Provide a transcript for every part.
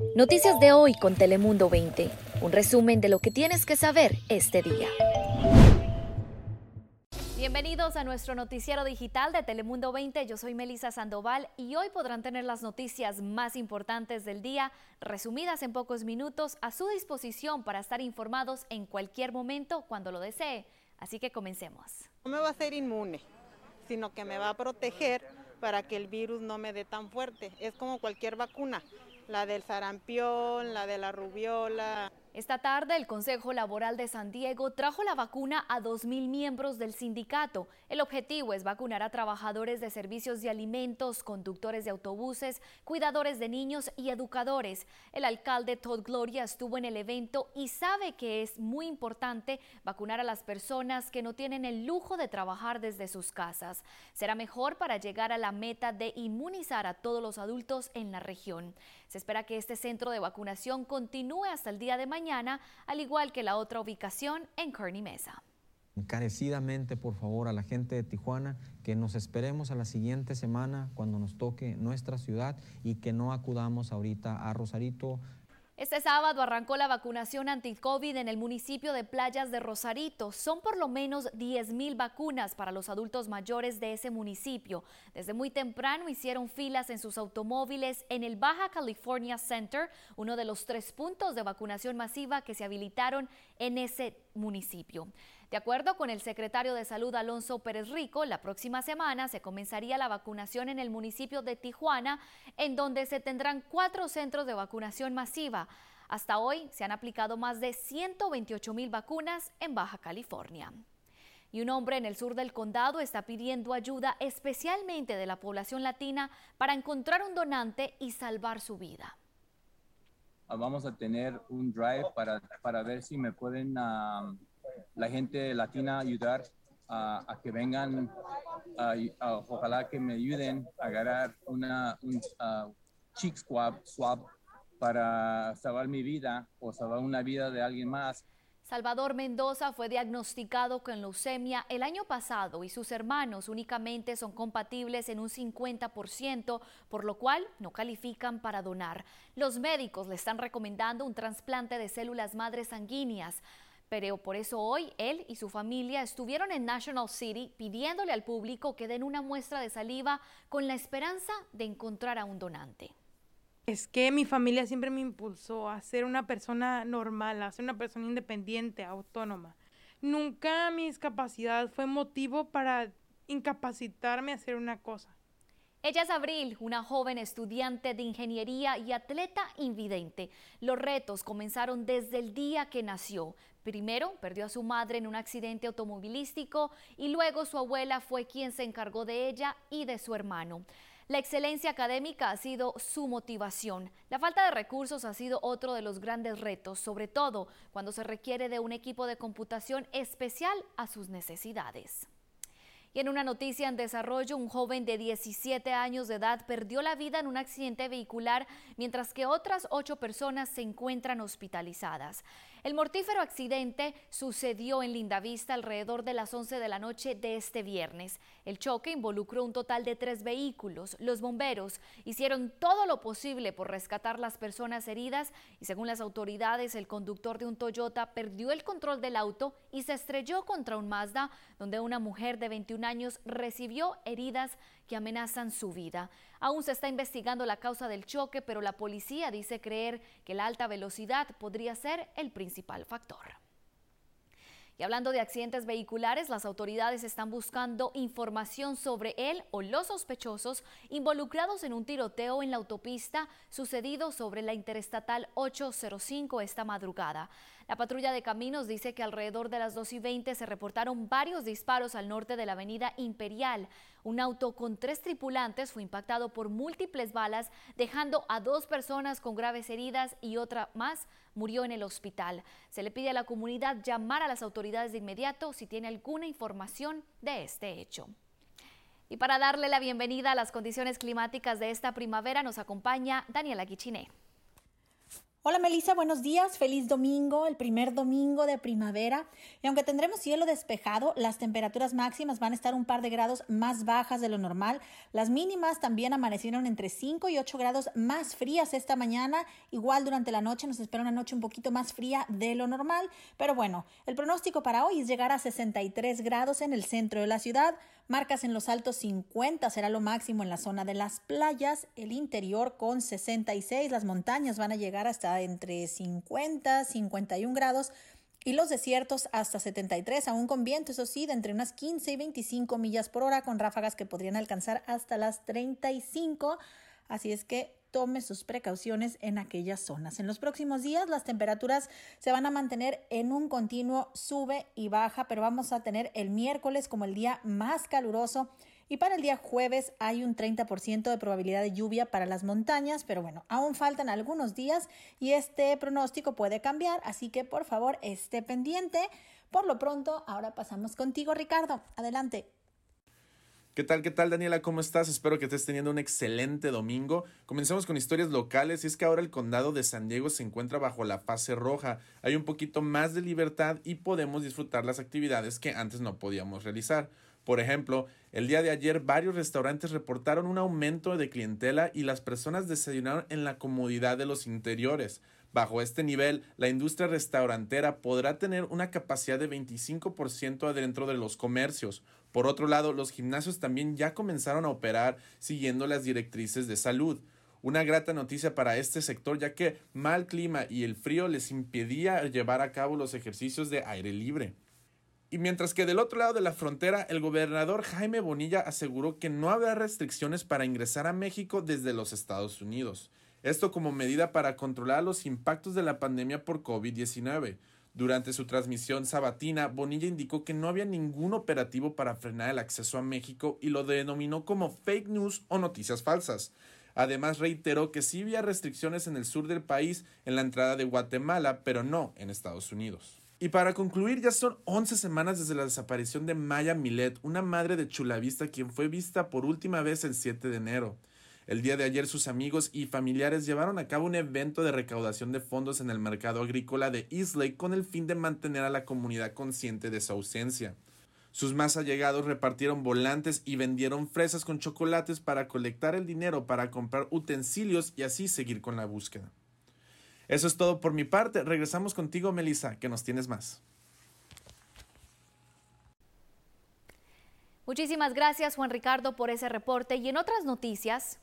Noticias de hoy con Telemundo 20. Un resumen de lo que tienes que saber este día. Bienvenidos a nuestro noticiero digital de Telemundo 20. Yo soy Melisa Sandoval y hoy podrán tener las noticias más importantes del día, resumidas en pocos minutos, a su disposición para estar informados en cualquier momento cuando lo desee. Así que comencemos. No me va a ser inmune, sino que me va a proteger para que el virus no me dé tan fuerte. Es como cualquier vacuna, la del sarampión, la de la rubiola, esta tarde, el Consejo Laboral de San Diego trajo la vacuna a 2.000 miembros del sindicato. El objetivo es vacunar a trabajadores de servicios de alimentos, conductores de autobuses, cuidadores de niños y educadores. El alcalde Todd Gloria estuvo en el evento y sabe que es muy importante vacunar a las personas que no tienen el lujo de trabajar desde sus casas. Será mejor para llegar a la meta de inmunizar a todos los adultos en la región. Se espera que este centro de vacunación continúe hasta el día de mañana, al igual que la otra ubicación en Kearney Mesa. Encarecidamente, por favor, a la gente de Tijuana, que nos esperemos a la siguiente semana cuando nos toque nuestra ciudad y que no acudamos ahorita a Rosarito, este sábado arrancó la vacunación anti-COVID en el municipio de Playas de Rosarito. Son por lo menos 10.000 vacunas para los adultos mayores de ese municipio. Desde muy temprano hicieron filas en sus automóviles en el Baja California Center, uno de los tres puntos de vacunación masiva que se habilitaron en ese municipio. De acuerdo con el secretario de Salud Alonso Pérez Rico, la próxima semana se comenzaría la vacunación en el municipio de Tijuana, en donde se tendrán cuatro centros de vacunación masiva. Hasta hoy se han aplicado más de 128 mil vacunas en Baja California. Y un hombre en el sur del condado está pidiendo ayuda especialmente de la población latina para encontrar un donante y salvar su vida. Vamos a tener un drive para, para ver si me pueden ah, la gente latina ayudar a, que vengan, ojalá que me ayuden a agarrar una, un cheek swab, swab para salvar mi vida o salvar una vida de alguien más. Salvador Mendoza fue diagnosticado con leucemia el año pasado y sus hermanos únicamente son compatibles en un 50%, por lo cual no califican para donar. Los médicos le están recomendando un trasplante de células madres sanguíneas. Pero por eso hoy él y su familia estuvieron en National City pidiéndole al público que den una muestra de saliva con la esperanza de encontrar a un donante. Es que mi familia siempre me impulsó a ser una persona normal, a ser una persona independiente, autónoma. Nunca mi discapacidad fue motivo para incapacitarme a hacer una cosa. Ella es Abril, una joven estudiante de ingeniería y atleta invidente. Los retos comenzaron desde el día que nació. Primero perdió a su madre en un accidente automovilístico y luego su abuela fue quien se encargó de ella y de su hermano. La excelencia académica ha sido su motivación. La falta de recursos ha sido otro de los grandes retos, sobre todo cuando se requiere de un equipo de computación especial a sus necesidades. Y en una noticia en desarrollo, un joven de 17 años de edad perdió la vida en un accidente vehicular, mientras que otras ocho personas se encuentran hospitalizadas. El mortífero accidente sucedió en Lindavista alrededor de las 11 de la noche de este viernes. El choque involucró un total de tres vehículos. Los bomberos hicieron todo lo posible por rescatar las personas heridas y según las autoridades el conductor de un Toyota perdió el control del auto y se estrelló contra un Mazda donde una mujer de 21 años recibió heridas que amenazan su vida. Aún se está investigando la causa del choque, pero la policía dice creer que la alta velocidad podría ser el principal factor. Y hablando de accidentes vehiculares, las autoridades están buscando información sobre él o los sospechosos involucrados en un tiroteo en la autopista sucedido sobre la Interestatal 805 esta madrugada. La patrulla de caminos dice que alrededor de las 2 y 20 se reportaron varios disparos al norte de la avenida Imperial. Un auto con tres tripulantes fue impactado por múltiples balas, dejando a dos personas con graves heridas y otra más murió en el hospital. Se le pide a la comunidad llamar a las autoridades de inmediato si tiene alguna información de este hecho. Y para darle la bienvenida a las condiciones climáticas de esta primavera nos acompaña Daniela Guichiné. Hola Melissa, buenos días, feliz domingo, el primer domingo de primavera. Y aunque tendremos cielo despejado, las temperaturas máximas van a estar un par de grados más bajas de lo normal. Las mínimas también amanecieron entre 5 y 8 grados más frías esta mañana. Igual durante la noche nos espera una noche un poquito más fría de lo normal. Pero bueno, el pronóstico para hoy es llegar a 63 grados en el centro de la ciudad. Marcas en los altos 50 será lo máximo en la zona de las playas, el interior con 66, las montañas van a llegar hasta entre 50, 51 grados y los desiertos hasta 73, aún con viento, eso sí, de entre unas 15 y 25 millas por hora, con ráfagas que podrían alcanzar hasta las 35. Así es que tome sus precauciones en aquellas zonas. En los próximos días las temperaturas se van a mantener en un continuo sube y baja, pero vamos a tener el miércoles como el día más caluroso y para el día jueves hay un 30% de probabilidad de lluvia para las montañas, pero bueno, aún faltan algunos días y este pronóstico puede cambiar, así que por favor esté pendiente. Por lo pronto, ahora pasamos contigo, Ricardo. Adelante. ¿Qué tal, qué tal, Daniela? ¿Cómo estás? Espero que estés teniendo un excelente domingo. Comencemos con historias locales y es que ahora el condado de San Diego se encuentra bajo la fase roja. Hay un poquito más de libertad y podemos disfrutar las actividades que antes no podíamos realizar. Por ejemplo, el día de ayer varios restaurantes reportaron un aumento de clientela y las personas desayunaron en la comodidad de los interiores. Bajo este nivel, la industria restaurantera podrá tener una capacidad de 25% adentro de los comercios. Por otro lado, los gimnasios también ya comenzaron a operar siguiendo las directrices de salud. Una grata noticia para este sector ya que mal clima y el frío les impedía llevar a cabo los ejercicios de aire libre. Y mientras que del otro lado de la frontera, el gobernador Jaime Bonilla aseguró que no habrá restricciones para ingresar a México desde los Estados Unidos. Esto como medida para controlar los impactos de la pandemia por COVID-19. Durante su transmisión sabatina, Bonilla indicó que no había ningún operativo para frenar el acceso a México y lo denominó como fake news o noticias falsas. Además reiteró que sí había restricciones en el sur del país en la entrada de Guatemala, pero no en Estados Unidos. Y para concluir, ya son 11 semanas desde la desaparición de Maya Milet, una madre de Chulavista quien fue vista por última vez el 7 de enero. El día de ayer sus amigos y familiares llevaron a cabo un evento de recaudación de fondos en el mercado agrícola de Islay con el fin de mantener a la comunidad consciente de su ausencia. Sus más allegados repartieron volantes y vendieron fresas con chocolates para colectar el dinero para comprar utensilios y así seguir con la búsqueda. Eso es todo por mi parte. Regresamos contigo, Melissa, que nos tienes más. Muchísimas gracias, Juan Ricardo, por ese reporte. Y en otras noticias,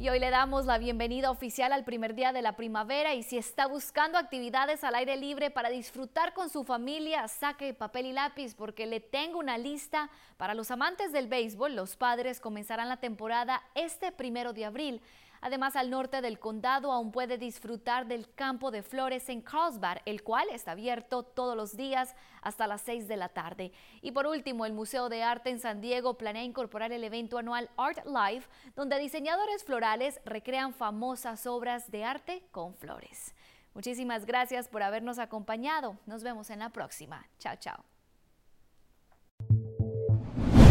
y hoy le damos la bienvenida oficial al primer día de la primavera y si está buscando actividades al aire libre para disfrutar con su familia, saque papel y lápiz porque le tengo una lista para los amantes del béisbol. Los padres comenzarán la temporada este primero de abril. Además, al norte del condado aún puede disfrutar del campo de flores en Carlsbad, el cual está abierto todos los días hasta las 6 de la tarde. Y por último, el Museo de Arte en San Diego planea incorporar el evento anual Art Live, donde diseñadores florales recrean famosas obras de arte con flores. Muchísimas gracias por habernos acompañado. Nos vemos en la próxima. Chao, chao.